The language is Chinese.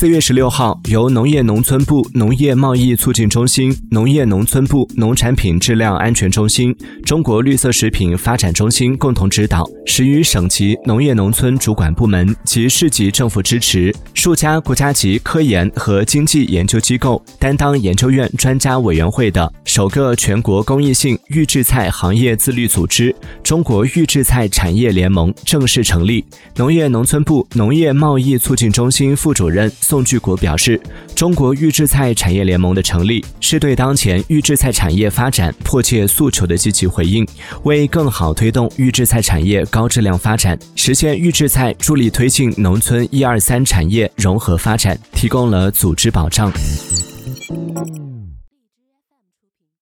四月十六号，由农业农村部农业贸易促进中心、农业农村部农产品质量安全中心、中国绿色食品发展中心共同指导，十余省级农业农村主管部门及市级政府支持，数家国家级科研和经济研究机构担当研究院专家委员会的首个全国公益性预制菜行业自律组织——中国预制菜产业联盟正式成立。农业农村部农业贸易促进中心副主任。宋巨国表示，中国预制菜产业联盟的成立是对当前预制菜产业发展迫切诉求的积极回应，为更好推动预制菜产业高质量发展，实现预制菜助力推进农村一二三产业融合发展提供了组织保障。